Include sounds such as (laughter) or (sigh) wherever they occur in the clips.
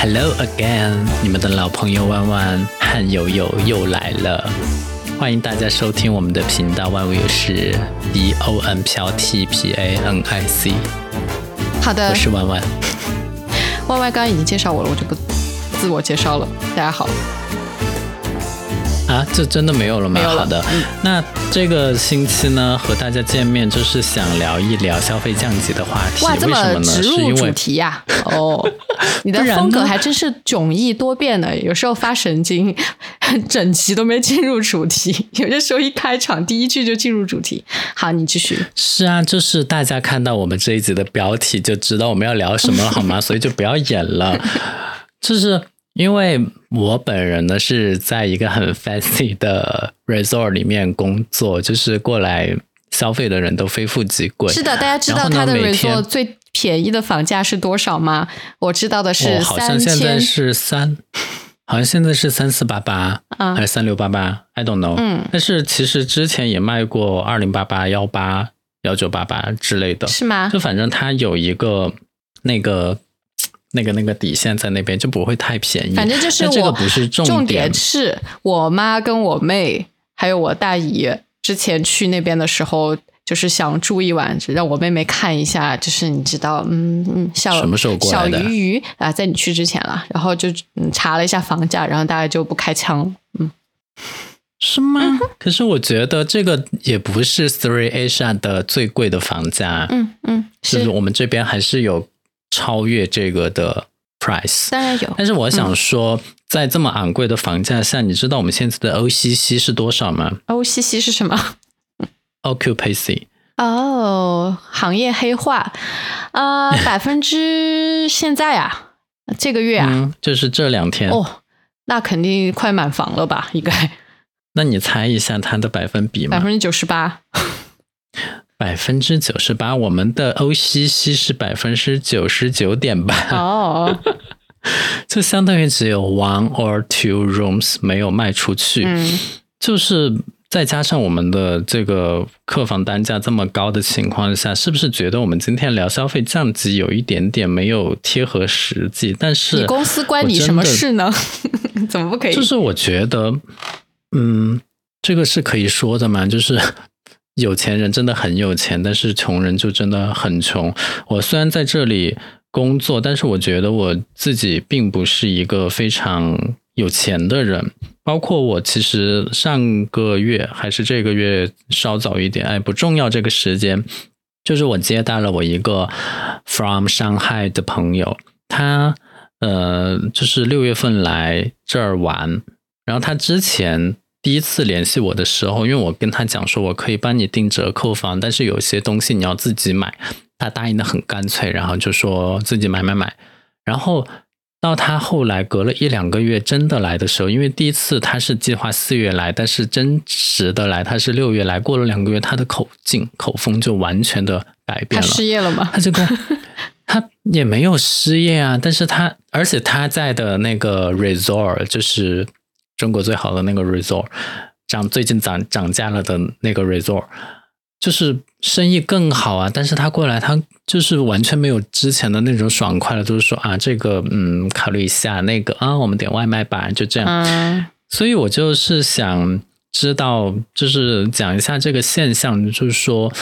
Hello again，你们的老朋友万万和友友又来了，欢迎大家收听我们的频道。万物有事，D O N 飘 T P A N I C。好的我，是万万。(laughs) 万万刚刚已经介绍我了，我就不自我介绍了。大家好，啊，这真的没有了吗？好的，那这个星期呢，和大家见面就是想聊一聊消费降级的话题。哇，这为什么呢？是因为入主题呀、哦，(laughs) 你的风格还真是迥异多变的，有时候发神经，(laughs) 整集都没进入主题；(laughs) 有些时候一开场第一句就进入主题。好，你继续。是啊，就是大家看到我们这一集的标题就知道我们要聊什么了，好吗？所以就不要演了。就是因为我本人呢是在一个很 (laughs) fancy 的 resort 里面工作，就是过来消费的人都非富即贵。是的，大家知道它的 resort 最便宜的房价是多少吗？我知道的是哦，好像现在。是三，好像现在是三四八八啊还是三六八八，I don't know。嗯但是其实之前也卖过二零八八、幺八、幺九八八之类的，是吗？就反正它有一个那个那个那个底线在那边，就不会太便宜。反正就是我这个不是重重点点是我妈跟我妹还有我大姨之前去那边的时候，就是想住一晚，让我妹妹看一下，就是你知道，嗯嗯，小什么时候过来小鱼鱼啊，在你去之前了，然后就嗯查了一下房价，然后大家就不开枪了。嗯，是吗？可是我觉得这个也不是 Three Asia 的最贵的房价，嗯嗯，就是是我们这边还是有超越这个的 price。当然有，但是我想说，在这么昂贵的房价下，你知道我们现在的 OCC 是多少吗？OCC 是什么？？Occupancy 哦，行业黑化，啊、(laughs) 百分之现在啊，这个月啊，嗯，就是这两天。哦，那肯定快满房了吧？应该那你猜一下它的百分比吗？百分之九十八。百分之九十八，我们的 OCC 是百分之九十九点八，哦，(laughs) 就相当于只有 one or two rooms 没有卖出去，嗯，就是再加上我们的这个客房单价这么高的情况下，是不是觉得我们今天聊消费降级有一点点没有贴合实际？但是你公司关你什么事呢？(laughs) 怎么不可以？就是我觉得，嗯，这个是可以说的嘛，就是有钱人真的很有钱，但是穷人就真的很穷。我虽然在这里工作，但是我觉得我自己并不是一个非常有钱的人。包括我其实上个月还是这个月稍早一点，哎，不重要这个时间，就是我接待了我一个 from 上海的朋友，他呃就是六月份来这儿玩，然后他之前第一次联系我的时候，因为我跟他讲说我可以帮你订折扣房，但是有些东西你要自己买，他答应的很干脆，然后就说自己买买买，然后。到他后来隔了一两个月真的来的时候，因为第一次他是计划四月来，但是真实的来他是六月来，过了两个月他的口径口风就完全的改变了。他失业了吗？他就跟他也没有失业啊，但是他而且他在的那个 resort 就是中国最好的那个 resort，涨最近涨涨价了的那个 resort，就是生意更好啊。但是他过来，他就是完全没有之前的那种爽快了，就是说啊，这个嗯，考虑一下那个啊，我们点外卖吧，就这样。嗯，所以我就是想知道，就是讲一下这个现象，就是说，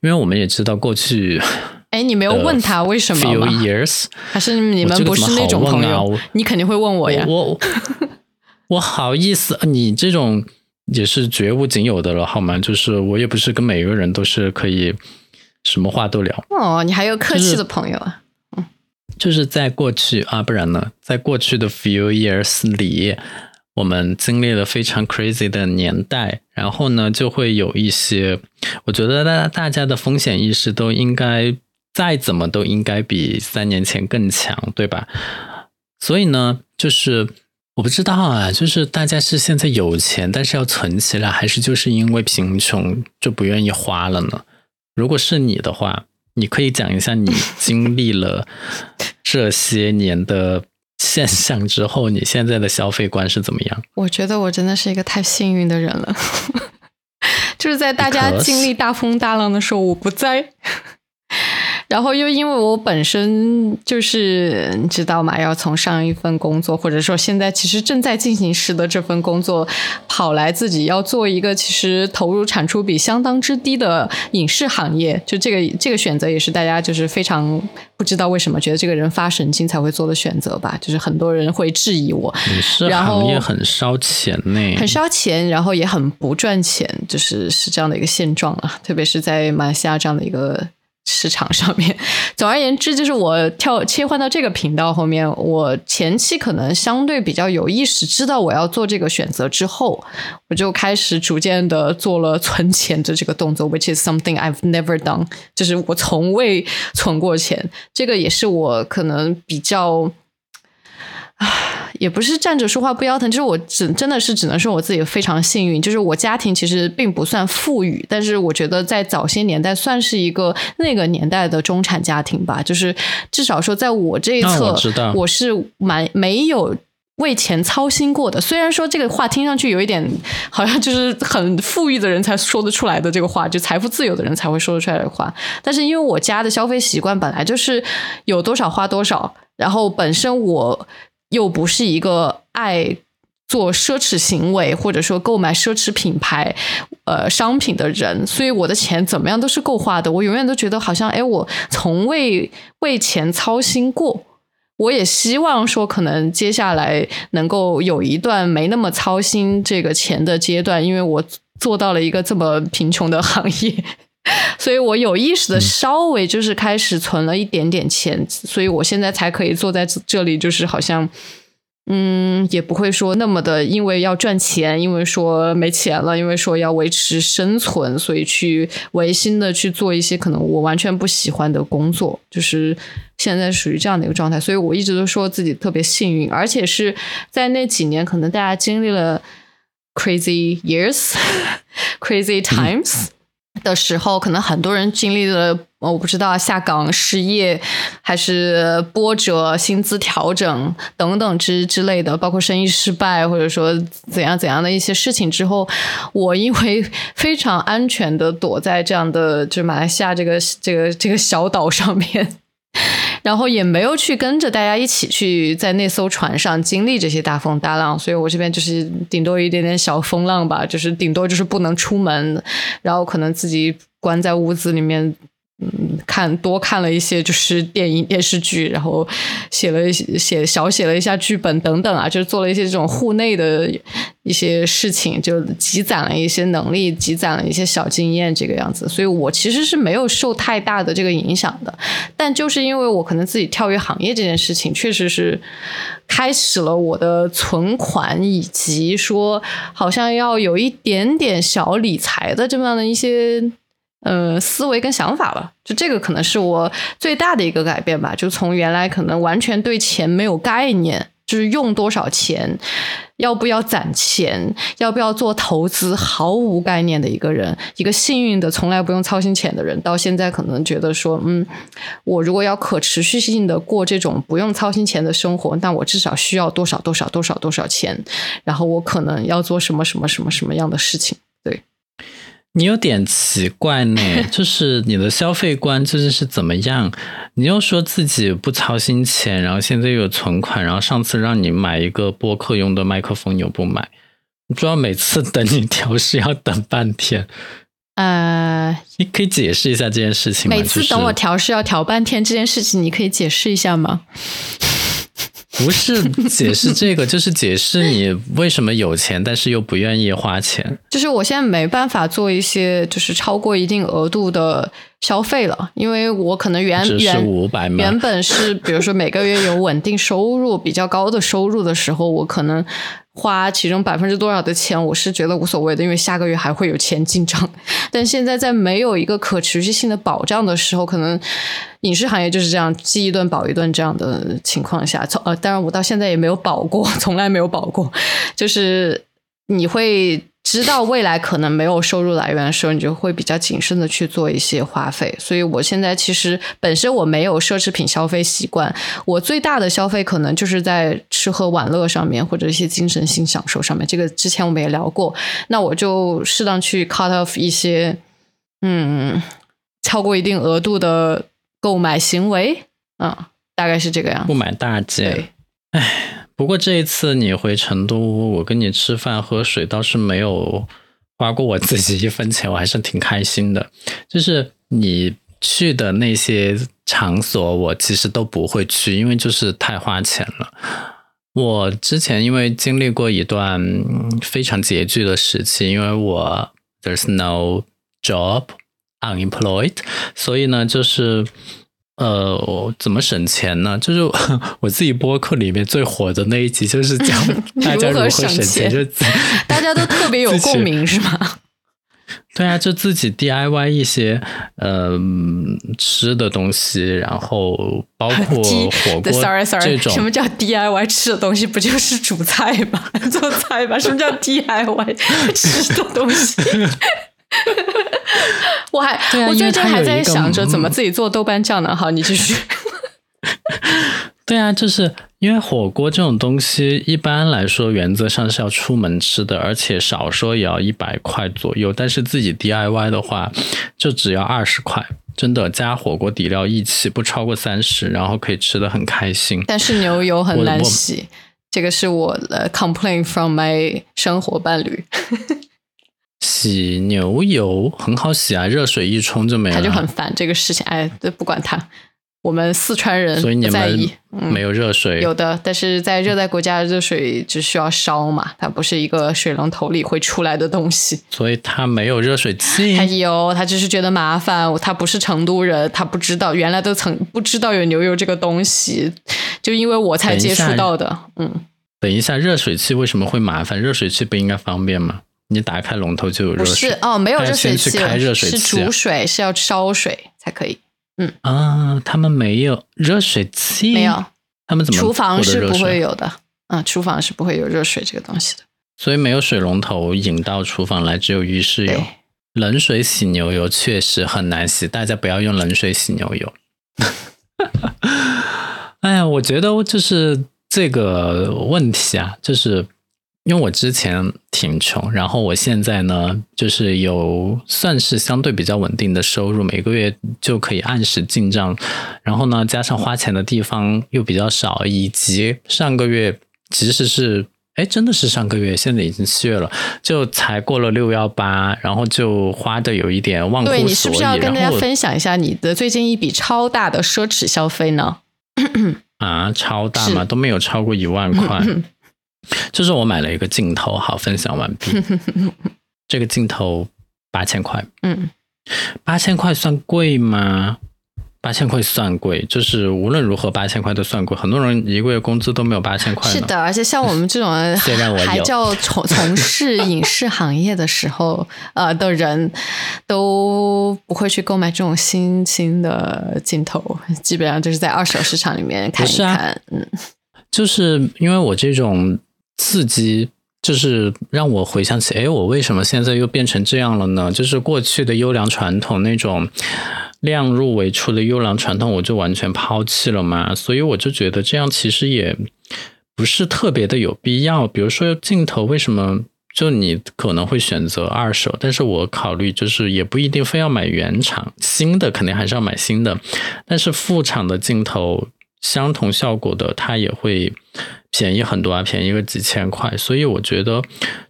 因为我们也知道过去哎，你没有问他为什么 few 吗？years，还是你们不是那种朋友？你肯定会问我呀。我我我好意思，你这种也是绝无仅有的了，好吗？就是我也不是跟每个人都是可以什么话都聊，哦，你还有客气的朋友啊？嗯就是在过去啊，不然呢，在过去的 few years 里。我们经历了非常 crazy 的年代，然后呢，就会有一些，我觉得大大家的风险意识都应该再怎么都应该比三年前更强，对吧？所以呢，就是我不知道啊，就是大家是现在有钱，但是要存起来，还是就是因为贫穷就不愿意花了呢？如果是你的话，你可以讲一下你 (laughs) 经历了这些年的现象之后，你现在的消费观是怎么样？我觉得我真的是一个太幸运的人了，(laughs) 就是在大家经历大风大浪的时候，我不在。然后又因为我本身就是你知道吗？要从上一份工作，或者说现在其实正在进行时的这份工作，跑来自己要做一个其实投入产出比相当之低的影视行业，就这个这个选择也是大家就是非常不知道为什么觉得这个人发神经才会做的选择吧？就是很多人会质疑我，影视行业很烧钱呢，很烧钱，然后也很不赚钱，就是是这样的一个现状啊，特别是在马来西亚这样的一个。市场上面，总而言之，就是我跳切换到这个频道后面，我前期可能相对比较有意识，知道我要做这个选择之后，我就开始逐渐的做了存钱的这个动作，which is something I've never done，就是我从未存过钱，这个也是我可能比较。也不是站着说话不腰疼，就是我只真的是只能说我自己非常幸运，就是我家庭其实并不算富裕，但是我觉得在早些年代算是一个那个年代的中产家庭吧，就是至少说在我这一侧，我是蛮没有为钱操心过的。虽然说这个话听上去有一点好像就是很富裕的人才说得出来的这个话，就财富自由的人才会说得出来的话，但是因为我家的消费习惯本来就是有多少花多少，然后本身我。又不是一个爱做奢侈行为或者说购买奢侈品牌呃商品的人，所以我的钱怎么样都是够花的。我永远都觉得好像哎，我从未为钱操心过。我也希望说，可能接下来能够有一段没那么操心这个钱的阶段，因为我做到了一个这么贫穷的行业。所以我有意识的稍微就是开始存了一点点钱，所以我现在才可以坐在这里，就是好像，嗯，也不会说那么的，因为要赚钱，因为说没钱了，因为说要维持生存，所以去违心的去做一些可能我完全不喜欢的工作，就是现在属于这样的一个状态。所以我一直都说自己特别幸运，而且是在那几年，可能大家经历了 crazy years，crazy (laughs) times。的时候，可能很多人经历了，我不知道下岗、失业，还是波折、薪资调整等等之之类的，包括生意失败，或者说怎样怎样的一些事情之后，我因为非常安全的躲在这样的就马来西亚这个这个这个小岛上面。然后也没有去跟着大家一起去在那艘船上经历这些大风大浪，所以我这边就是顶多一点点小风浪吧，就是顶多就是不能出门，然后可能自己关在屋子里面。嗯，看多看了一些就是电影电视剧，然后写了一写小写了一下剧本等等啊，就是做了一些这种户内的一些事情，就积攒了一些能力，积攒了一些小经验，这个样子。所以我其实是没有受太大的这个影响的，但就是因为我可能自己跳跃行业这件事情，确实是开始了我的存款，以及说好像要有一点点小理财的这么样的一些。呃，思维跟想法了，就这个可能是我最大的一个改变吧。就从原来可能完全对钱没有概念，就是用多少钱，要不要攒钱，要不要做投资，毫无概念的一个人，一个幸运的从来不用操心钱的人，到现在可能觉得说，嗯，我如果要可持续性的过这种不用操心钱的生活，那我至少需要多少多少多少多少钱，然后我可能要做什么什么什么什么样的事情。对你有点奇怪呢，(laughs) 就是你的消费观究竟是怎么样？你又说自己不操心钱，然后现在又有存款，然后上次让你买一个播客用的麦克风，你又不买，你知道每次等你调试要等半天。(laughs) 呃，你可以解释一下这件事情吗？每次等我调试要调半天这件事情，你可以解释一下吗？不是解释这个，(laughs) 就是解释你为什么有钱，但是又不愿意花钱。就是我现在没办法做一些就是超过一定额度的消费了，因为我可能原原原本是比如说每个月有稳定收入、比较高的收入的时候，我可能。花其中百分之多少的钱，我是觉得无所谓的，因为下个月还会有钱进账。但现在在没有一个可持续性的保障的时候，可能影视行业就是这样饥一顿饱一顿这样的情况下，从呃，当然我到现在也没有保过，从来没有保过，就是你会。知道未来可能没有收入来源的时候，你就会比较谨慎的去做一些花费。所以我现在其实本身我没有奢侈品消费习惯，我最大的消费可能就是在吃喝玩乐上面，或者一些精神性享受上面。这个之前我们也聊过，那我就适当去 cut off 一些，嗯，超过一定额度的购买行为，嗯，大概是这个样子。不买大件。对，唉，不过这一次你回成都，我跟你吃饭喝水倒是没有花过我自己一分钱，我还是挺开心的。就是你去的那些场所，我其实都不会去，因为就是太花钱了。我之前因为经历过一段非常拮据的时期，因为我 there's no job unemployed，所以呢，就是呃，我怎么省钱呢？就是 (laughs) 我自己播客里面最火的那一集，就是讲 (laughs) 大家如何省省钱就 (laughs) 大家都特别有共鸣，是吗？对啊，就自己 DIY 一些呃吃的东西，然后包括火锅 sorry sorry，这种什么叫 DIY 吃的东西？不就是煮菜吗？做菜吧？什么叫 DIY 吃的东西？(laughs) 我还、我最近还在想着嗯怎么自己做豆瓣酱呢。好，你继续。(laughs) (laughs) 对啊，就是因为火锅这种东西，一般来说原则上是要出门吃的，而且少说也要一百块左右。但是自己 DIY 的话，就只要二十块，真的加火锅底料一起不超过三十，然后可以吃的很开心。但是牛油很难洗，这个是我的 complain from my 生活伴侣，洗牛油很好洗啊，热水一冲就没了。他就很烦这个事情。哎，这不管他，我们四川人所以你们在意。嗯没有热水，有的，但是在热带国家，热水只需要烧嘛，它不是一个水龙头里会出来的东西。所以它没有热水器他。有，他只是觉得麻烦，他不是成都人，他不知道原来都曾不知道有牛油这个东西，就因为我才接触到的。嗯，等一下，热水器为什么会麻烦？热水器不应该方便吗？你打开龙头就有热不水。是哦，没有热水器去开热水是煮水，是要烧水才可以。嗯啊，他们没有热水器，没有，他们怎么厨房是不会有的。嗯，厨房是不会有热水这个东西的。所以没有水龙头引到厨房来，只有浴室有对。冷水洗牛油确实很难洗，大家不要用冷水洗牛油。(laughs) 哎呀，我觉得就是这个问题啊，就是因为我之前挺穷，然后我现在呢，就是有算是相对比较稳定的收入，每个月就可以按时进账，然后呢，加上花钱的地方又比较少，以及上个月其实是。哎，真的是上个月，现在已经七月了，就才过了六幺八，然后就花的有一点忘乎所以。对你是不是要跟大家分享一下你的最近一笔超大的奢侈消费呢？啊，超大嘛，都没有超过一万块。(laughs) 就是我买了一个镜头，好，分享完毕。(laughs) 这个镜头八千块，嗯，八千块算贵吗？八千块算贵，就是无论如何八千块都算贵。很多人一个月工资都没有八千块。是的，而且像我们这种 (laughs) 虽然我有还叫从从事影视行业的时候，呃的人，都不会去购买这种新兴的镜头，基本上就是在二手市场里面看一看。嗯，就是因为我这种刺激，就是让我回想起，哎，我为什么现在又变成这样了呢？就是过去的优良传统那种量入为出的优良传统，我就完全抛弃了嘛。所以我就觉得这样其实也不是特别的有必要。比如说镜头，为什么？就你可能会选择二手，但是我考虑就是也不一定非要买原厂，新的肯定还是要买新的，但是副厂的镜头相同效果的，它也会便宜很多啊，便宜个几千块。所以我觉得，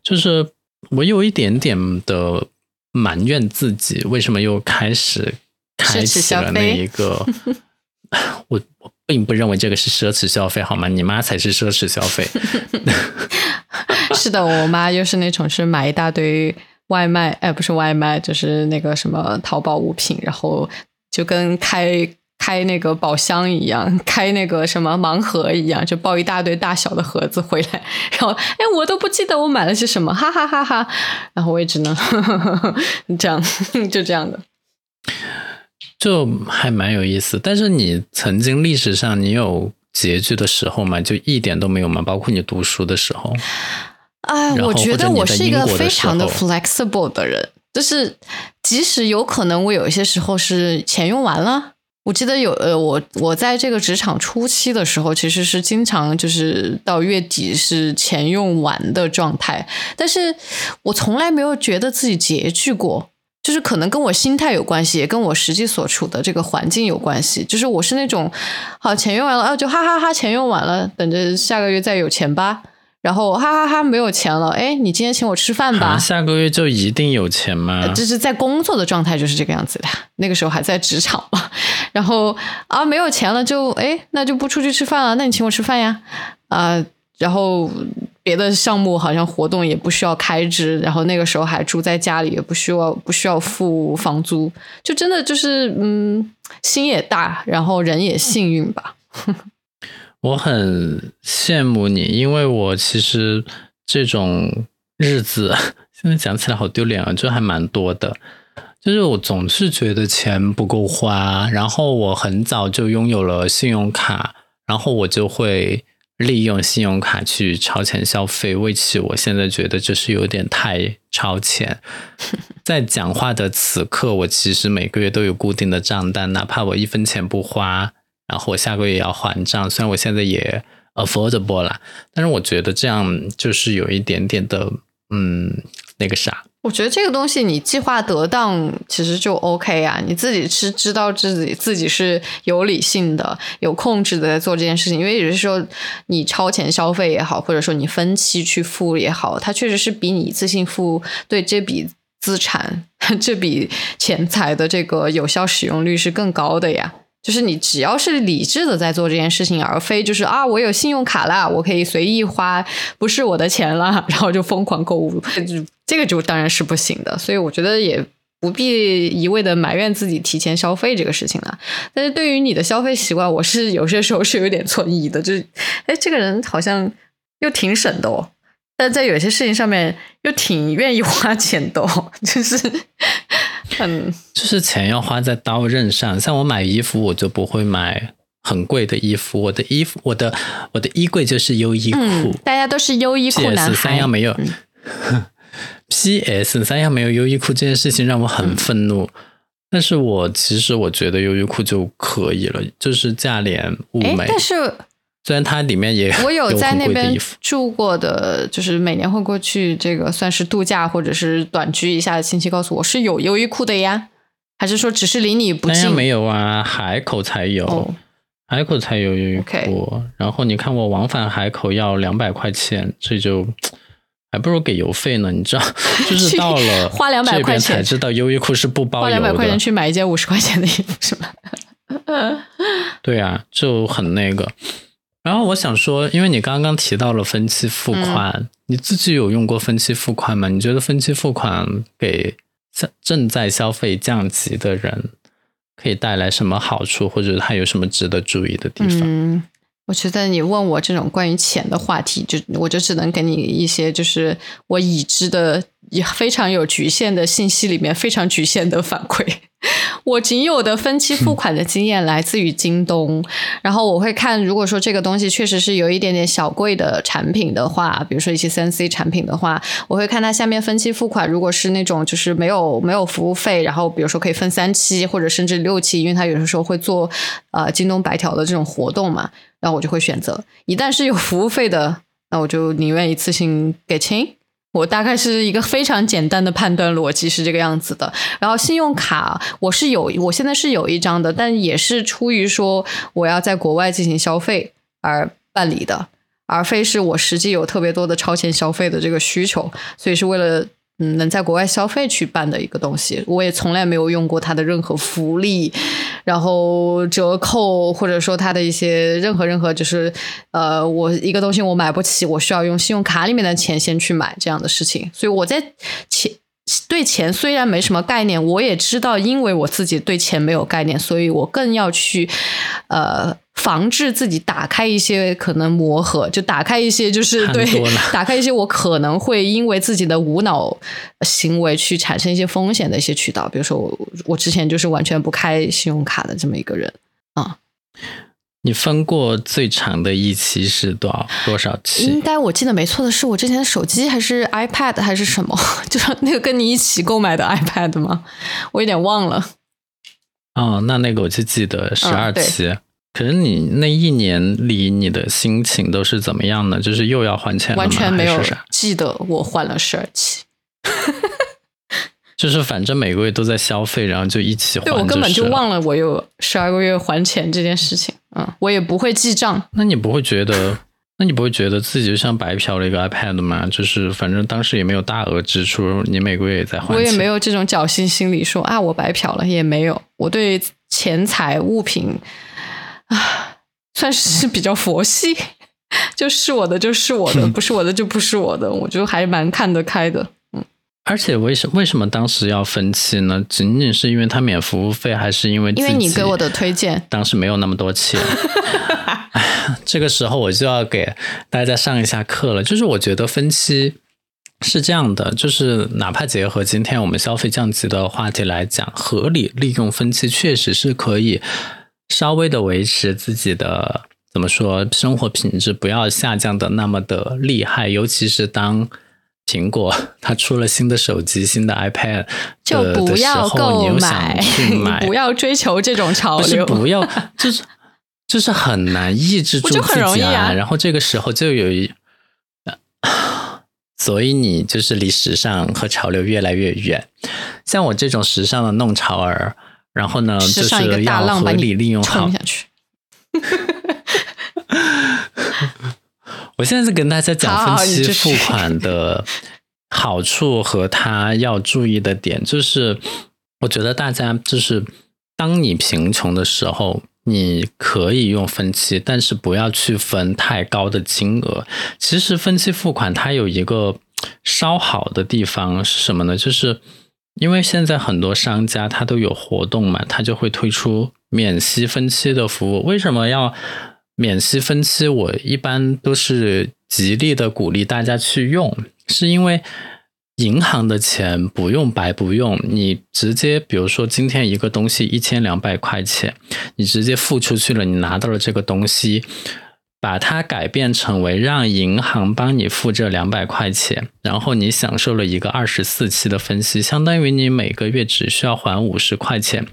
就是我有一点点的埋怨自己，为什么又开始开启了那一个。(laughs) 我我并不认为这个是奢侈消费，好吗？你妈才是奢侈消费。是的，我妈又是那种是买一大堆外卖，哎，不是外卖，就是那个什么淘宝物品，然后就跟开开那个宝箱一样，开那个什么盲盒一样，就抱一大堆大小的盒子回来，然后哎，我都不记得我买了些什么，哈哈哈哈，然后我也只能这样，就这样的。就还蛮有意思，但是你曾经历史上你有拮据的时候吗？就一点都没有吗？包括你读书的时候，哎，我觉得我是一个非常的 flexible 的人，就是即使有可能我有一些时候是钱用完了。我记得有呃，我我在这个职场初期的时候，其实是经常就是到月底是钱用完的状态，但是我从来没有觉得自己拮据过。就是可能跟我心态有关系，也跟我实际所处的这个环境有关系。就是我是那种，好钱用完了啊，就哈哈哈，钱用完了，等着下个月再有钱吧。然后哈哈哈，没有钱了，哎，你今天请我吃饭吧。下个月就一定有钱吗？就是在工作的状态就是这个样子的，那个时候还在职场嘛。(laughs) 然后啊，没有钱了，就哎，那就不出去吃饭了，那你请我吃饭呀，啊。然后别的项目好像活动也不需要开支，然后那个时候还住在家里，也不需要不需要付房租，就真的就是嗯，心也大，然后人也幸运吧。我很羡慕你，因为我其实这种日子 (laughs) 现在讲起来好丢脸啊，就还蛮多的。就是我总是觉得钱不够花，然后我很早就拥有了信用卡，然后我就会。利用信用卡去超前消费，为其我现在觉得就是有点太超前。在讲话的此刻，我其实每个月都有固定的账单，哪怕我一分钱不花，然后我下个月要还账。虽然我现在也 affordable 啦，但是我觉得这样就是有一点点的，嗯，那个啥。我觉得这个东西你计划得当，其实就 OK 啊。你自己是知道自己自己是有理性的、有控制的在做这件事情。因为有些时候你超前消费也好，或者说你分期去付也好，它确实是比你一次性付对这笔资产、(laughs) 这笔钱财的这个有效使用率是更高的呀。就是你只要是理智的在做这件事情，而非就是啊，我有信用卡啦，我可以随意花，不是我的钱了，然后就疯狂购物，这个就当然是不行的。所以我觉得也不必一味的埋怨自己提前消费这个事情了。但是对于你的消费习惯，我是有些时候是有点存疑的，就是哎，这个人好像又挺省的哦，但在有些事情上面又挺愿意花钱的，哦，就是。很就是钱要花在刀刃上，像我买衣服，我就不会买很贵的衣服。我的衣服，我的我的衣柜就是优衣库，大家都是优衣库男孩。三样没有，(laughs) P.S. 三样没有优衣库这件事情让我很愤怒。但是我其实我觉得优衣库就可以了，就是价廉物美。但是。虽然它里面也我有在那边住过的，就是每年会过去这个算是度假或者是短居一下的亲戚告诉我是有优衣库的呀，还是说只是离你不近？没有啊，海口才有，海口才有优衣库。然后你看我往返海口要两百块钱，这就还不如给邮费呢。你知道，(laughs) 就是到了花两百块钱才知道优衣库是不包邮的。花两百块钱去买一件五十块钱的衣服是吗？(laughs) 对啊，就很那个。然后我想说，因为你刚刚提到了分期付款，你自己有用过分期付款吗？你觉得分期付款给正在消费降级的人可以带来什么好处，或者它有什么值得注意的地方？嗯，我觉得你问我这种关于钱的话题，就我就只能给你一些就是我已知的也非常有局限的信息里面非常局限的反馈。(laughs) 我仅有的分期付款的经验来自于京东，然后我会看，如果说这个东西确实是有一点点小贵的产品的话，比如说一些三 C 产品的话，我会看它下面分期付款，如果是那种就是没有没有服务费，然后比如说可以分三期或者甚至六期，因为它有的时候会做呃京东白条的这种活动嘛，然后我就会选择。一旦是有服务费的，那我就宁愿一次性给清。我大概是一个非常简单的判断逻辑是这个样子的，然后信用卡我是有，我现在是有一张的，但也是出于说我要在国外进行消费而办理的，而非是我实际有特别多的超前消费的这个需求，所以是为了。嗯，能在国外消费去办的一个东西，我也从来没有用过它的任何福利，然后折扣或者说它的一些任何任何就是，呃，我一个东西我买不起，我需要用信用卡里面的钱先去买这样的事情，所以我在前对钱虽然没什么概念，我也知道，因为我自己对钱没有概念，所以我更要去呃。防治自己打开一些可能磨合，就打开一些就是对，打开一些我可能会因为自己的无脑行为去产生一些风险的一些渠道。比如说我我之前就是完全不开信用卡的这么一个人啊。你分过最长的一期是多少多少期？应该我记得没错的是我之前的手机还是 iPad 还是什么？(laughs) 就是那个跟你一起购买的 iPad 吗？我有点忘了。哦，那那个我就记得十二期。可是你那一年里，你的心情都是怎么样呢？就是又要还钱了完全没有记得我换了十二期。就是反正每个月都在消费，然后就一起还。对我根本就忘了我有十二个月还钱这件事情，嗯，我也不会记账。那你不会觉得？那你不会觉得自己就像白嫖了一个 iPad 吗？就是反正当时也没有大额支出，你每个月也在还。我也没有这种侥幸心理，说啊我白嫖了也没有。我对钱财物品啊算是比较佛系，就是我的就是我的，(laughs) 不是我的就不是我的，我就还蛮看得开的。嗯。而且为什为什么当时要分期呢？仅仅是因为他免服务费，还是因为因为你给我的推荐？当时没有那么多钱。(laughs) 这个时候我就要给大家上一下课了，就是我觉得分期是这样的，就是哪怕结合今天我们消费降级的话题来讲，合理利用分期确实是可以稍微的维持自己的怎么说生活品质不要下降的那么的厉害，尤其是当苹果它出了新的手机、新的 iPad 就不要购买，(laughs) 不要追求这种潮流，不要就是。就是很难抑制住自己啊，然后这个时候就有一，所以你就是离时尚和潮流越来越远。像我这种时尚的弄潮儿，然后呢，就是要合理利用好。下去。我现在是跟大家讲分期付款的好处和他要注意的点，就是我觉得大家就是当你贫穷的时候。你可以用分期，但是不要去分太高的金额。其实分期付款它有一个稍好的地方是什么呢？就是因为现在很多商家他都有活动嘛，他就会推出免息分期的服务。为什么要免息分期？我一般都是极力的鼓励大家去用，是因为。银行的钱不用白不用，你直接比如说今天一个东西一千两百块钱，你直接付出去了，你拿到了这个东西，把它改变成为让银行帮你付这两百块钱，然后你享受了一个二十四期的分期，相当于你每个月只需要还五十块钱，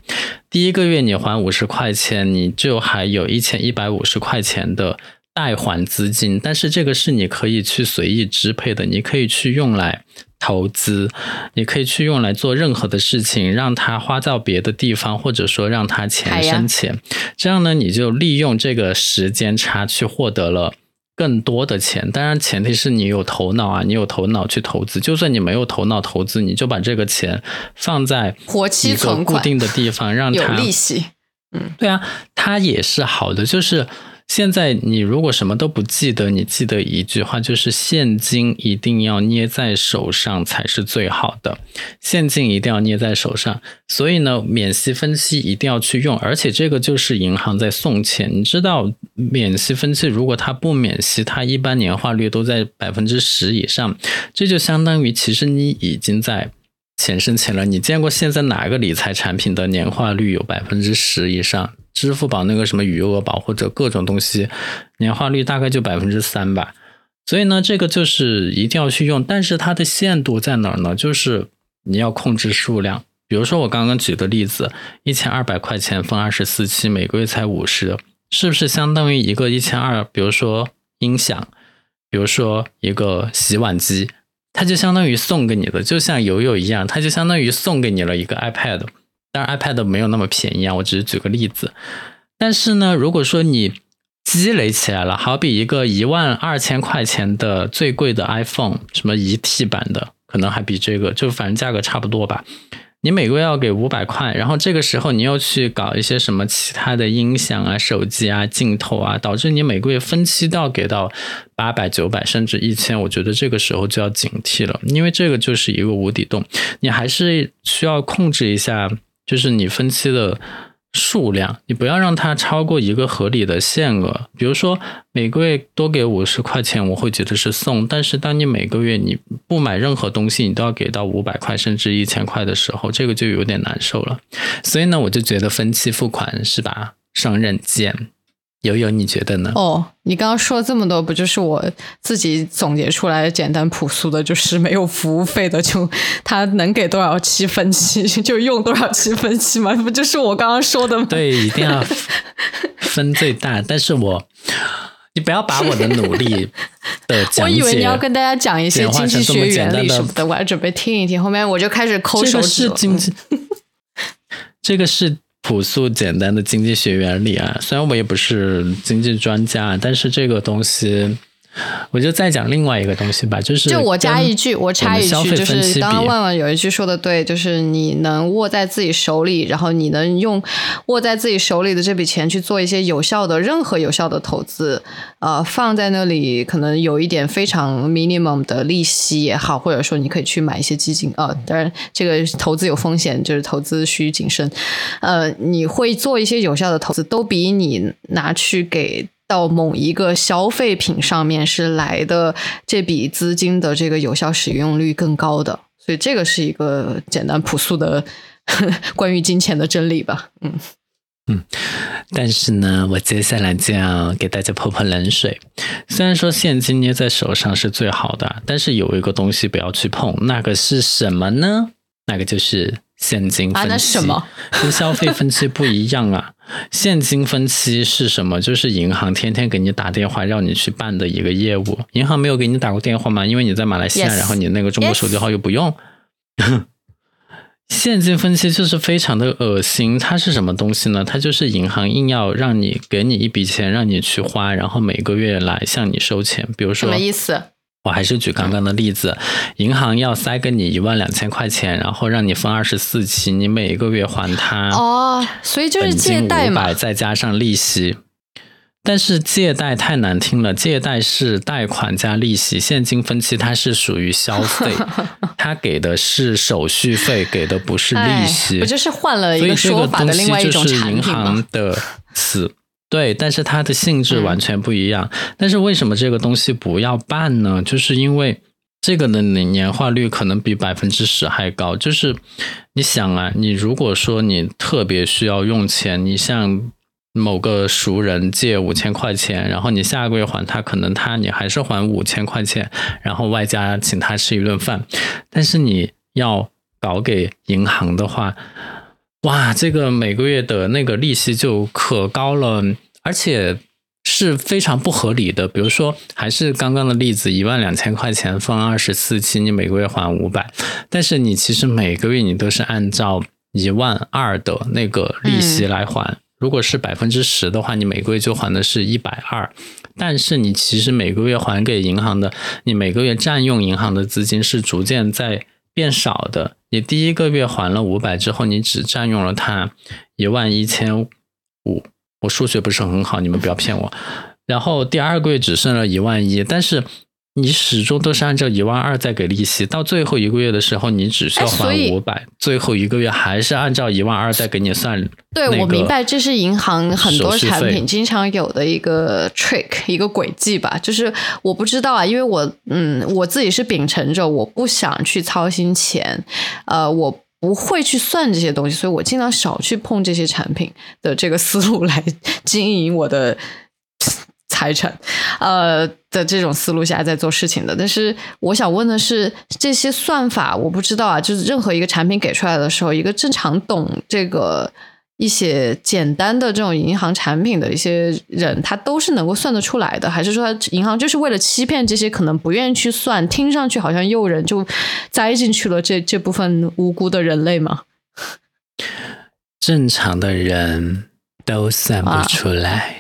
第一个月你还五十块钱，你就还有一千一百五十块钱的代还资金，但是这个是你可以去随意支配的，你可以去用来。投资，你可以去用来做任何的事情，让它花到别的地方，或者说让它钱生钱。这样呢，你就利用这个时间差去获得了更多的钱。当然，前提是你有头脑啊，你有头脑去投资。就算你没有头脑投资，你就把这个钱放在一个固定的地方，让它有利息。嗯，对啊，它也是好的，就是。现在你如果什么都不记得，你记得一句话，就是现金一定要捏在手上才是最好的。现金一定要捏在手上，所以呢，免息分期一定要去用，而且这个就是银行在送钱。你知道，免息分期如果它不免息，它一般年化率都在百分之十以上，这就相当于其实你已经在钱生钱了。你见过现在哪个理财产品的年化率有百分之十以上？支付宝那个什么余额宝或者各种东西，年化率大概就百分之三吧。所以呢，这个就是一定要去用，但是它的限度在哪儿呢？就是你要控制数量。比如说我刚刚举的例子，一千二百块钱分二十四期，每个月才五十，是不是相当于一个一千二？比如说音响，比如说一个洗碗机，它就相当于送给你的，就像游泳一样，它就相当于送给你了一个 iPad。当然，iPad 没有那么便宜啊，我只是举个例子。但是呢，如果说你积累起来了，好比一个一万二千块钱的最贵的 iPhone，什么一 T 版的，可能还比这个，就反正价格差不多吧。你每个月要给五百块，然后这个时候你又去搞一些什么其他的音响啊、手机啊、镜头啊，导致你每个月分期都要给到八百、九百甚至一千，我觉得这个时候就要警惕了，因为这个就是一个无底洞，你还是需要控制一下。就是你分期的数量，你不要让它超过一个合理的限额。比如说每个月多给五十块钱，我会觉得是送。但是当你每个月你不买任何东西，你都要给到五百块甚至一千块的时候，这个就有点难受了。所以呢，我就觉得分期付款是把双刃剑。悠悠，你觉得呢？哦，你刚刚说这么多，不就是我自己总结出来简单朴素的，就是没有服务费的，就他能给多少期分期 (laughs) 就用多少期分期吗？不就是我刚刚说的吗？对，(laughs) 一定要分最大。但是我。你不要把我的努力的我以为你要跟大家讲一些经济学原理什么的，我还准备听一听。后面我就开始抠手指。这个是经济，这个是朴素简单的经济学原理啊。虽然我也不是经济专家，但是这个东西。我就再讲另外一个东西吧，就是就我加一句，我插一句，就是刚刚万万有一句说的对，就是你能握在自己手里，然后你能用握在自己手里的这笔钱去做一些有效的、任何有效的投资，呃，放在那里可能有一点非常 minimum 的利息也好，或者说你可以去买一些基金呃，当然这个投资有风险，就是投资需谨慎。呃，你会做一些有效的投资，都比你拿去给。到某一个消费品上面是来的这笔资金的这个有效使用率更高的，所以这个是一个简单朴素的 (laughs) 关于金钱的真理吧。嗯嗯，但是呢，我接下来就要给大家泼泼冷水。虽然说现金捏在手上是最好的，但是有一个东西不要去碰，那个是什么呢？那个就是现金分期，跟消费分期不一样啊。现金分期是什么？就是银行天天给你打电话让你去办的一个业务。银行没有给你打过电话吗？因为你在马来西亚，然后你那个中国手机号又不用。(laughs) 现金分期就是非常的恶心。它是什么东西呢？它就是银行硬要让你给你一笔钱让你去花，然后每个月来向你收钱。比如说，什么意思？我还是举刚刚的例子，银行要塞给你一万两千块钱，然后让你分二十四期，你每一个月还他哦，所以就是借贷嘛，再加上利息。但是借贷太难听了，借贷是贷款加利息，现金分期它是属于消费，(laughs) 它给的是手续费，给的不是利息，我就是换了一个说法的另外一种产品吗？的词。对，但是它的性质完全不一样。但是为什么这个东西不要办呢？就是因为这个的年化率可能比百分之十还高。就是你想啊，你如果说你特别需要用钱，你向某个熟人借五千块钱，然后你下个月还他，可能他你还是还五千块钱，然后外加请他吃一顿饭。但是你要搞给银行的话。哇，这个每个月的那个利息就可高了，而且是非常不合理的。比如说，还是刚刚的例子，一万两千块钱分二十四期，你每个月还五百，但是你其实每个月你都是按照一万二的那个利息来还。如果是百分之十的话，你每个月就还的是一百二，但是你其实每个月还给银行的，你每个月占用银行的资金是逐渐在。变少的，你第一个月还了五百之后，你只占用了它一万一千五。我数学不是很好，你们不要骗我。然后第二个月只剩了一万一，但是。你始终都是按照一万二在给利息，到最后一个月的时候，你只需要还五百，最后一个月还是按照一万二再给你算。对，我明白，这是银行很多产品经常有的一个 trick，一个轨迹吧。就是我不知道啊，因为我嗯，我自己是秉承着我不想去操心钱，呃，我不会去算这些东西，所以我尽量少去碰这些产品的这个思路来经营我的。财产，呃的这种思路下在做事情的，但是我想问的是，这些算法我不知道啊，就是任何一个产品给出来的时候，一个正常懂这个一些简单的这种银行产品的一些人，他都是能够算得出来的，还是说他银行就是为了欺骗这些可能不愿意去算，听上去好像诱人，就栽进去了这这部分无辜的人类吗？(laughs) 正常的人都算不出来。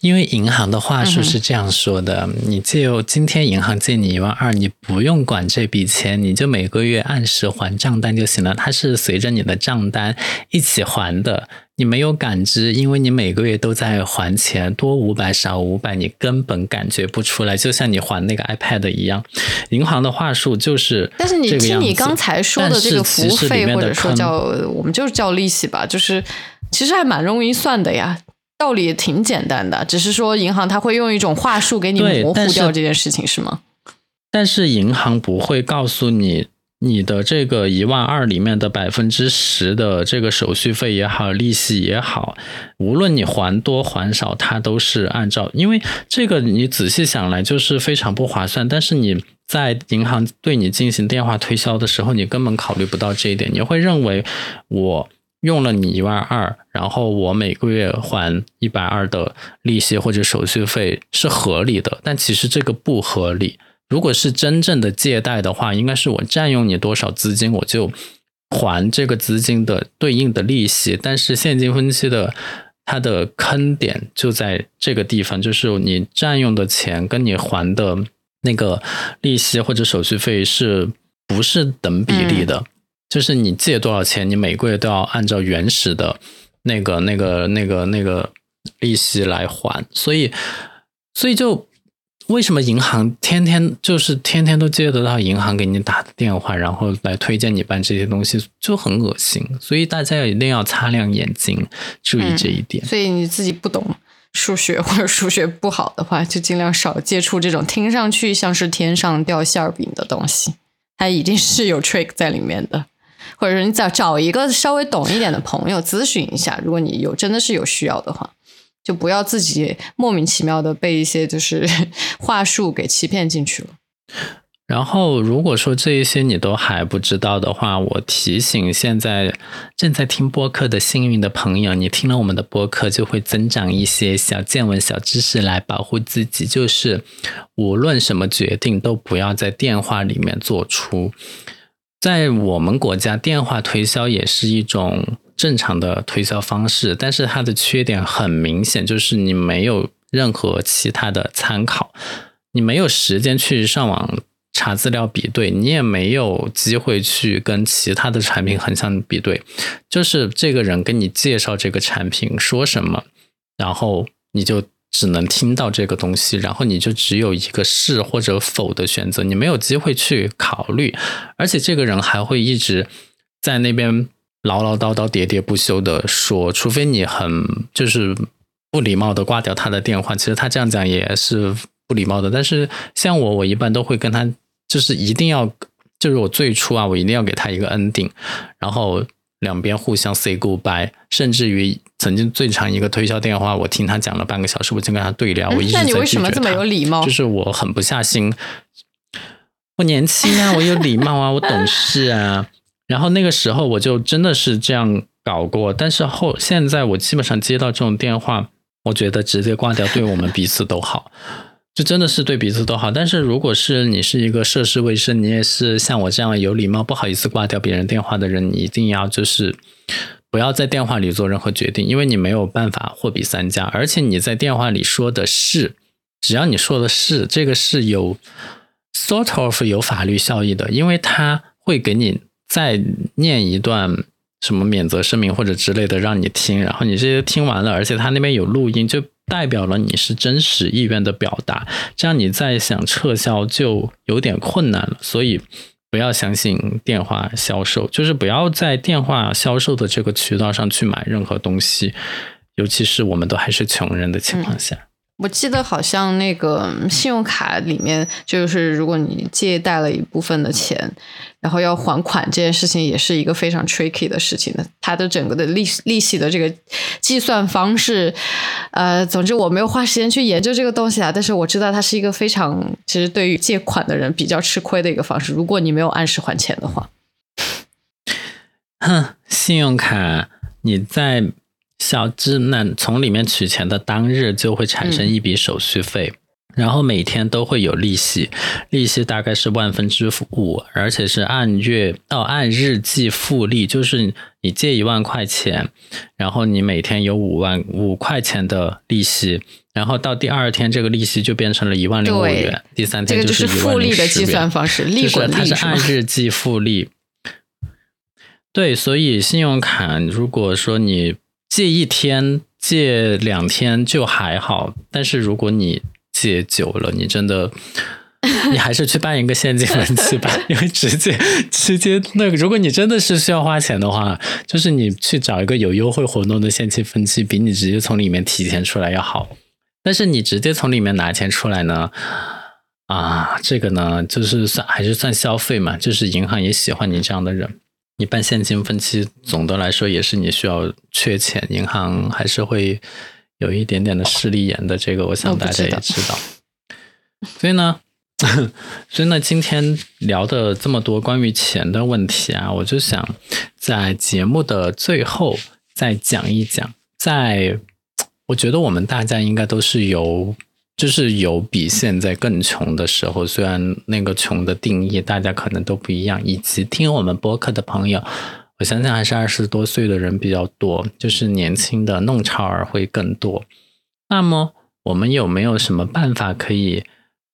因为银行的话术是这样说的：你借今天银行借你一万二，你不用管这笔钱，你就每个月按时还账单就行了。它是随着你的账单一起还的，你没有感知，因为你每个月都在还钱，多五百少五百，你根本感觉不出来。就像你还那个 iPad 一样，银行的话术就是。但是你听你刚才说的这个服务费，或者说叫我们就是叫利息吧，就是其实还蛮容易算的呀。道理也挺简单的，只是说银行它会用一种话术给你模糊掉这件事情，是吗？但是银行不会告诉你，你的这个一万二里面的百分之十的这个手续费也好，利息也好，无论你还多还少，它都是按照，因为这个你仔细想来就是非常不划算。但是你在银行对你进行电话推销的时候，你根本考虑不到这一点，你会认为我。用了你一万二，然后我每个月还一百二的利息或者手续费是合理的，但其实这个不合理。如果是真正的借贷的话，应该是我占用你多少资金，我就还这个资金的对应的利息。但是现金分期的它的坑点就在这个地方，就是你占用的钱跟你还的那个利息或者手续费是不是等比例的？就是你借多少钱，你每个月都要按照原始的那个、那个、那个、那个利息来还。所以，所以就。为什么银行天天就是天天都接得到银行给你打的电话，然后来推荐你办这些东西，就很恶心。所以大家一定要擦亮眼睛，注意这一点。所以你自己不懂数学或者数学不好的话，就尽量少接触这种听上去像是天上掉馅儿饼的东西，它一定是有 trick 在里面的。或者你找找一个稍微懂一点的朋友咨询一下，如果你有真的是有需要的话。就不要自己莫名其妙的被一些就是 (laughs) 话术给欺骗进去了。然后，如果说这一些你都还不知道的话，我提醒现在正在听播客的幸运的朋友，你听了我们的播客就会增长一些小见闻、小知识来保护自己。就是无论什么决定，都不要在电话里面做出。在我们国家，电话推销也是一种。正常的推销方式，但是它的缺点很明显，就是你没有任何其他的参考，你没有时间去上网查资料比对，你也没有机会去跟其他的产品横向比对。就是这个人跟你介绍这个产品说什么，然后你就只能听到这个东西，然后你就只有一个是或者否的选择，你没有机会去考虑，而且这个人还会一直在那边。唠唠叨叨、喋喋不休的说，除非你很就是不礼貌的挂掉他的电话，其实他这样讲也是不礼貌的。但是像我，我一般都会跟他，就是一定要，就是我最初啊，我一定要给他一个 ending，然后两边互相 say goodbye。甚至于曾经最长一个推销电话，我听他讲了半个小时，我就跟他对聊，我一直在拒绝他。那你为什么这么有礼貌？就是我很不下心，我年轻啊，我有礼貌啊，我懂事啊。(laughs) 然后那个时候我就真的是这样搞过，但是后现在我基本上接到这种电话，我觉得直接挂掉，对我们彼此都好，就真的是对彼此都好。但是如果是你是一个涉世未深，你也是像我这样有礼貌、不好意思挂掉别人电话的人，你一定要就是不要在电话里做任何决定，因为你没有办法货比三家，而且你在电话里说的是，只要你说的是这个是有 sort of 有法律效益的，因为他会给你。再念一段什么免责声明或者之类的让你听，然后你这些听完了，而且他那边有录音，就代表了你是真实意愿的表达，这样你再想撤销就有点困难了。所以不要相信电话销售，就是不要在电话销售的这个渠道上去买任何东西，尤其是我们都还是穷人的情况下。我记得好像那个信用卡里面，就是如果你借贷了一部分的钱，然后要还款这件事情，也是一个非常 tricky 的事情的。它的整个的利利息的这个计算方式，呃，总之我没有花时间去研究这个东西啊。但是我知道它是一个非常，其实对于借款的人比较吃亏的一个方式。如果你没有按时还钱的话，哼，信用卡你在。小智那从里面取钱的当日就会产生一笔手续费，然后每天都会有利息，利息大概是万分之五，而且是按月哦按日计复利，就是你借一万块钱，然后你每天有五万五块钱的利息，然后到第二天这个利息就变成了一万零五元，第三天就是复利的计算方式，利滚利它是按日计复利。对，所以信用卡如果说你。借一天、借两天就还好，但是如果你借久了，你真的，你还是去办一个现金分期吧，因为直接直接那个，如果你真的是需要花钱的话，就是你去找一个有优惠活动的现金分期，比你直接从里面提钱出来要好。但是你直接从里面拿钱出来呢，啊，这个呢，就是算还是算消费嘛，就是银行也喜欢你这样的人。你办现金分期，总的来说也是你需要缺钱，银行还是会有一点点的势利眼的。这个我想大家也知道。所以呢，所以呢，今天聊的这么多关于钱的问题啊，我就想在节目的最后再讲一讲。在我觉得我们大家应该都是有，就是有比现在更穷的时候，虽然那个穷的定义大家可能都不一样，以及听我们播客的朋友，我相信还是二十多岁的人比较多，就是年轻的弄潮儿会更多。那么我们有没有什么办法可以？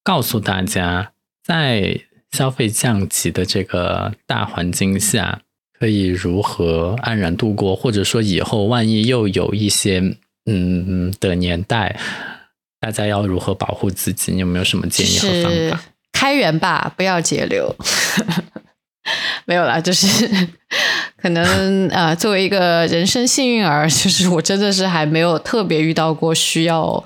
告诉大家，在消费降级的这个大环境下，可以如何安然度过，或者说以后万一又有一些嗯的年代，大家要如何保护自己？你有没有什么建议和方法？开源吧，不要节流。(laughs) 没有啦，就是 (laughs) 可能啊，作为一个人生幸运儿，就是我真的是还没有特别遇到过需要。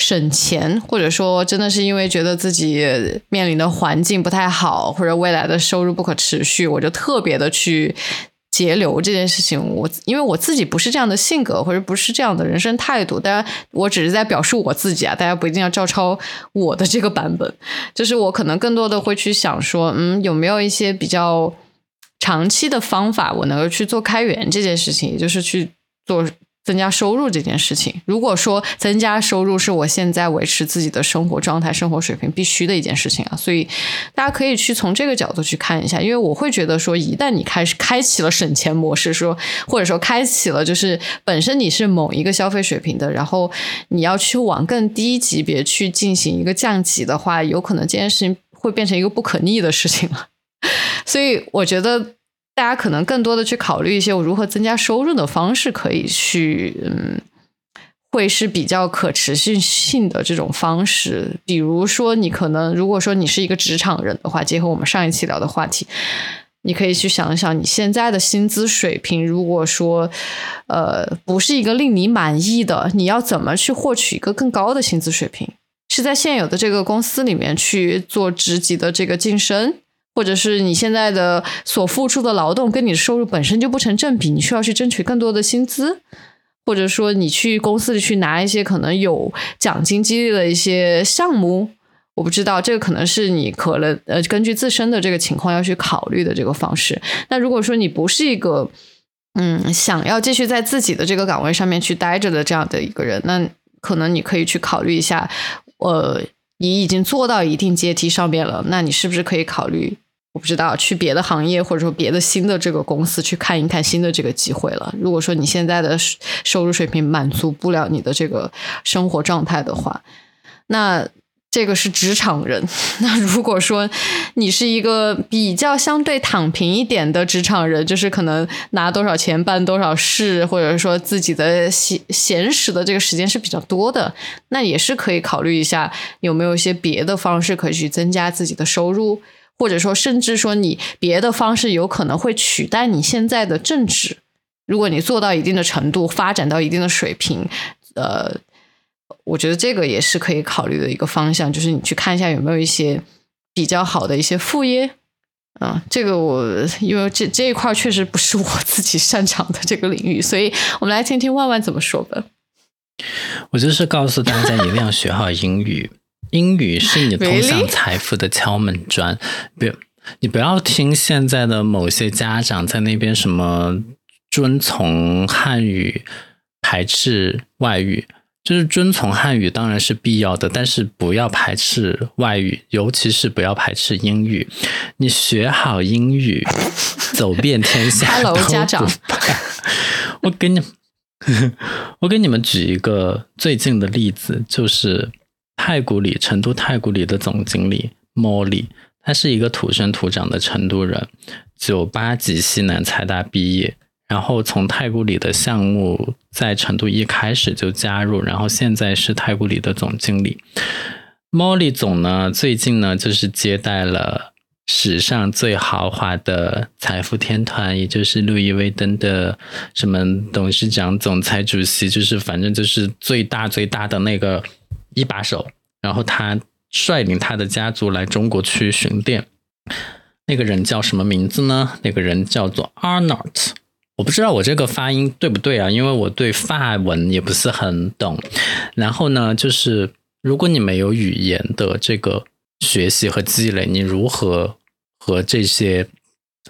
省钱，或者说真的是因为觉得自己面临的环境不太好，或者未来的收入不可持续，我就特别的去节流这件事情。我因为我自己不是这样的性格，或者不是这样的人生态度，大家我只是在表述我自己啊，大家不一定要照抄我的这个版本。就是我可能更多的会去想说，嗯，有没有一些比较长期的方法，我能够去做开源这件事情，也就是去做。增加收入这件事情，如果说增加收入是我现在维持自己的生活状态、生活水平必须的一件事情啊，所以大家可以去从这个角度去看一下。因为我会觉得说，一旦你开始开启了省钱模式，说或者说开启了就是本身你是某一个消费水平的，然后你要去往更低级别去进行一个降级的话，有可能这件事情会变成一个不可逆的事情了。所以我觉得。大家可能更多的去考虑一些我如何增加收入的方式，可以去嗯，会是比较可持续性的这种方式。比如说，你可能如果说你是一个职场人的话，结合我们上一期聊的话题，你可以去想一想，你现在的薪资水平，如果说呃不是一个令你满意的，你要怎么去获取一个更高的薪资水平？是在现有的这个公司里面去做职级的这个晋升？或者是你现在的所付出的劳动跟你的收入本身就不成正比，你需要去争取更多的薪资，或者说你去公司里去拿一些可能有奖金激励的一些项目，我不知道这个可能是你可能呃根据自身的这个情况要去考虑的这个方式。那如果说你不是一个嗯想要继续在自己的这个岗位上面去待着的这样的一个人，那可能你可以去考虑一下，呃，你已经做到一定阶梯上面了，那你是不是可以考虑？不知道去别的行业或者说别的新的这个公司去看一看新的这个机会了。如果说你现在的收入水平满足不了你的这个生活状态的话，那这个是职场人。(laughs) 那如果说你是一个比较相对躺平一点的职场人，就是可能拿多少钱办多少事，或者说自己的闲闲时的这个时间是比较多的，那也是可以考虑一下有没有一些别的方式可以去增加自己的收入。或者说，甚至说你别的方式有可能会取代你现在的正职。如果你做到一定的程度，发展到一定的水平，呃，我觉得这个也是可以考虑的一个方向，就是你去看一下有没有一些比较好的一些副业。啊，这个我因为这这一块确实不是我自己擅长的这个领域，所以我们来听听万万怎么说吧。我就是告诉大家，一定要学好英语。英语是你通向财富的敲门砖。别，你不要听现在的某些家长在那边什么遵从汉语排斥外语，就是遵从汉语当然是必要的，但是不要排斥外语，尤其是不要排斥英语。你学好英语，走遍天下。(laughs) Hello，家长。(laughs) 我给你，(laughs) 我给你们举一个最近的例子，就是。太古里，成都太古里的总经理莫莉，他是一个土生土长的成都人，九八级西南财大毕业，然后从太古里的项目在成都一开始就加入，然后现在是太古里的总经理。莫莉总呢，最近呢就是接待了史上最豪华的财富天团，也就是路易威登的什么董事长、总裁、主席，就是反正就是最大最大的那个。一把手，然后他率领他的家族来中国去巡店。那个人叫什么名字呢？那个人叫做 Arnold。我不知道我这个发音对不对啊？因为我对法文也不是很懂。然后呢，就是如果你没有语言的这个学习和积累，你如何和这些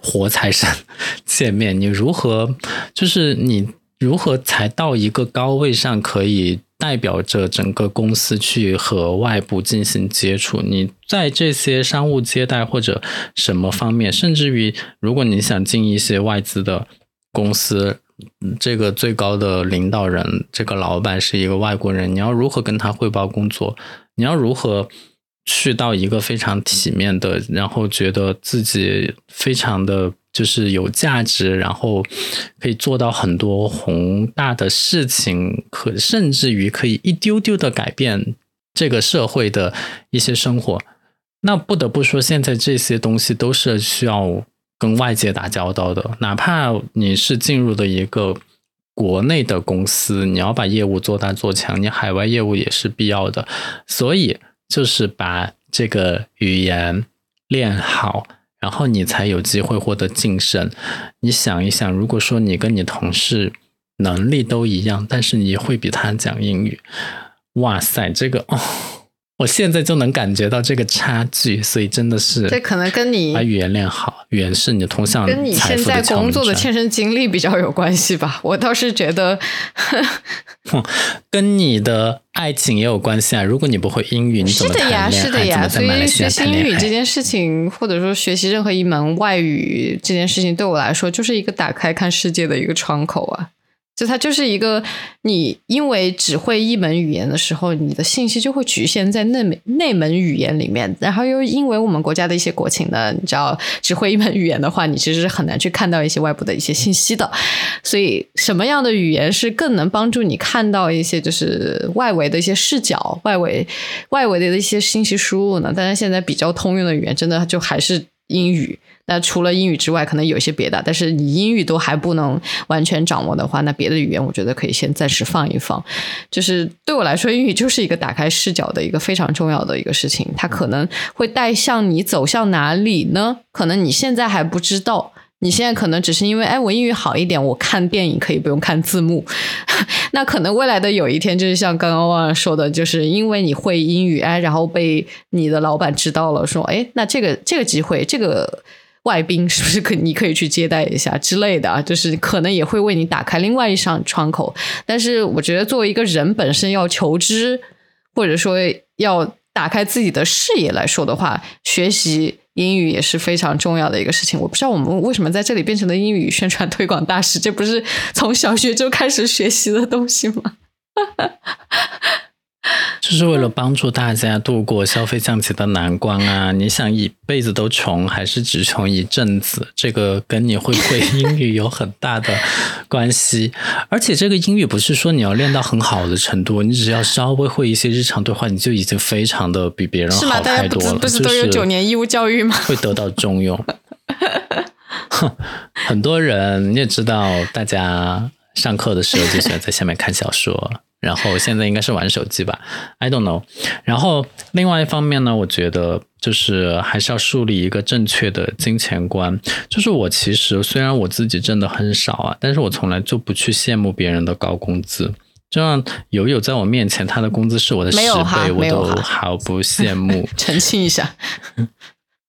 活财神 (laughs) 见面？你如何就是你如何才到一个高位上，可以代表着整个公司去和外部进行接触？你在这些商务接待或者什么方面，甚至于如果你想进一些外资的公司。这个最高的领导人，这个老板是一个外国人，你要如何跟他汇报工作？你要如何去到一个非常体面的，然后觉得自己非常的就是有价值，然后可以做到很多宏大的事情，可甚至于可以一丢丢的改变这个社会的一些生活。那不得不说，现在这些东西都是需要。跟外界打交道的，哪怕你是进入的一个国内的公司，你要把业务做大做强，你海外业务也是必要的。所以就是把这个语言练好，然后你才有机会获得晋升。你想一想，如果说你跟你同事能力都一样，但是你会比他讲英语，哇塞，这个哦。我现在就能感觉到这个差距，所以真的是这可能跟你把语言练好，语言是你的通向跟你现在工作的切身经历比较有关系吧。我倒是觉得，(laughs) 跟你的爱情也有关系啊。如果你不会英语，你怎么谈恋爱？是的呀，所以学习英语这件事情，或者说学习任何一门外语这件事情，对我来说就是一个打开看世界的一个窗口啊。就它就是一个，你因为只会一门语言的时候，你的信息就会局限在那门那门语言里面。然后又因为我们国家的一些国情呢，你知道，只会一门语言的话，你其实是很难去看到一些外部的一些信息的。所以，什么样的语言是更能帮助你看到一些就是外围的一些视角、外围外围的一些信息输入呢？但是现在比较通用的语言，真的就还是英语。那除了英语之外，可能有一些别的，但是你英语都还不能完全掌握的话，那别的语言我觉得可以先暂时放一放。就是对我来说，英语就是一个打开视角的一个非常重要的一个事情，它可能会带向你走向哪里呢？可能你现在还不知道，你现在可能只是因为哎，我英语好一点，我看电影可以不用看字幕。(laughs) 那可能未来的有一天，就是像刚刚汪说的，就是因为你会英语哎，然后被你的老板知道了，说哎，那这个这个机会，这个。外宾是不是可你可以去接待一下之类的啊？就是可能也会为你打开另外一扇窗口。但是我觉得作为一个人本身要求知，或者说要打开自己的视野来说的话，学习英语也是非常重要的一个事情。我不知道我们为什么在这里变成了英语宣传推广大使，这不是从小学就开始学习的东西吗？就是为了帮助大家度过消费降级的难关啊！(laughs) 你想一辈子都穷，还是只穷一阵子？这个跟你会不会英语有很大的关系。而且这个英语不是说你要练到很好的程度，你只要稍微会一些日常对话，你就已经非常的比别人好太多了。不是都有九年义务教育吗？会得到重用。(laughs) 很多人你也知道，大家上课的时候就喜欢在下面看小说。然后现在应该是玩手机吧，I don't know。然后另外一方面呢，我觉得就是还是要树立一个正确的金钱观。就是我其实虽然我自己挣的很少啊，但是我从来就不去羡慕别人的高工资。就像友友在我面前，他的工资是我的十倍，我都毫不羡慕。澄清一下，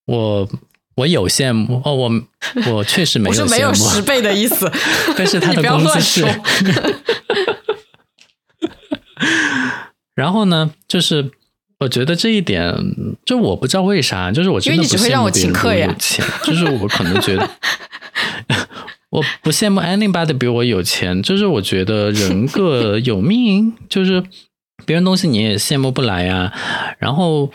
我我有羡慕哦，我我确实没有羡慕，(laughs) 没有十倍的意思。(laughs) 但是他的 (laughs) 工资是。然后呢，就是我觉得这一点，就我不知道为啥，就是我真的不羡慕别人有钱，就是我可能觉得，我不羡慕 anybody 比我有钱，就是我觉得人各有命，就是别人东西你也羡慕不来呀。然后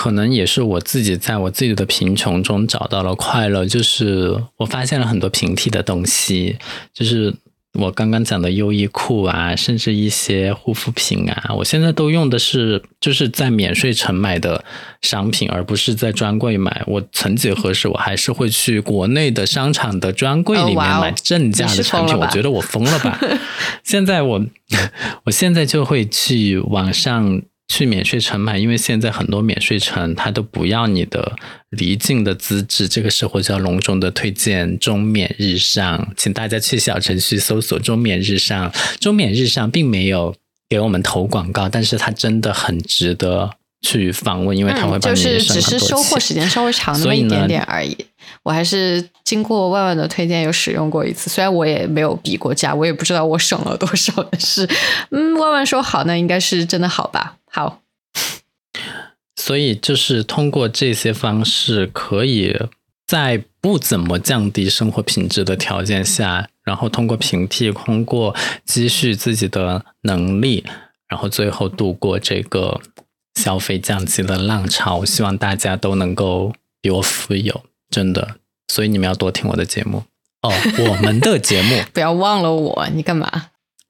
可能也是我自己在我自己的贫穷中找到了快乐，就是我发现了很多平替的东西，就是。我刚刚讲的优衣库啊，甚至一些护肤品啊，我现在都用的是就是在免税城买的商品，而不是在专柜买。我曾几何时，我还是会去国内的商场的专柜里面买正价的产品。我觉得我疯了吧？(laughs) 现在我，我现在就会去网上。去免税城买，因为现在很多免税城它都不要你的离境的资质。这个时候就要隆重的推荐中免日上，请大家去小程序搜索中免日上。中免日上并没有给我们投广告，但是它真的很值得去访问，因为它会就是只是收很多钱获时间稍微长 (laughs) 那么一点点而已。我还是经过万万的推荐有使用过一次，虽然我也没有比过价，我也不知道我省了多少，但是嗯，万万说好，那应该是真的好吧？好，(laughs) 所以就是通过这些方式，可以在不怎么降低生活品质的条件下，然后通过平替，通过积蓄自己的能力，然后最后度过这个消费降级的浪潮。希望大家都能够比我富有，真的。所以你们要多听我的节目哦，我们的节目。(laughs) 不要忘了我，你干嘛？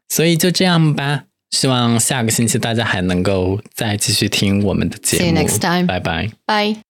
所以就这样吧。希望下个星期大家还能够再继续听我们的节 See 目。you next time 拜拜。拜。